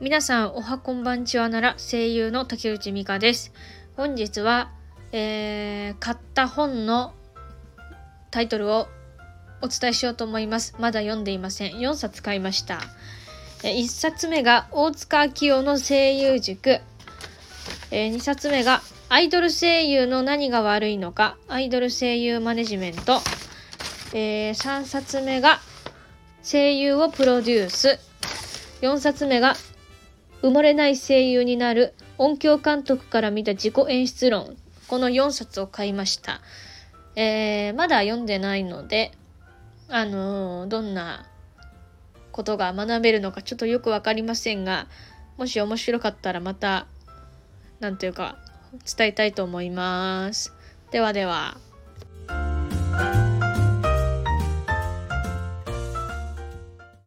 皆さんおはこんばんちはなら声優の竹内美香です。本日は、えー、買った本のタイトルをお伝えしようと思います。まだ読んでいません。4冊買いました。1冊目が大塚明夫の声優塾、2冊目がアイドル声優の何が悪いのか。アイドル声優マネジメント、3冊目が声優をプロデュース。4冊目が埋もれない声優になる音響監督から見た自己演出論。この4冊を買いました。えー、まだ読んでないので、あのー、どんなことが学べるのかちょっとよくわかりませんが、もし面白かったらまた、なんというか、伝えたいと思います。ではでは。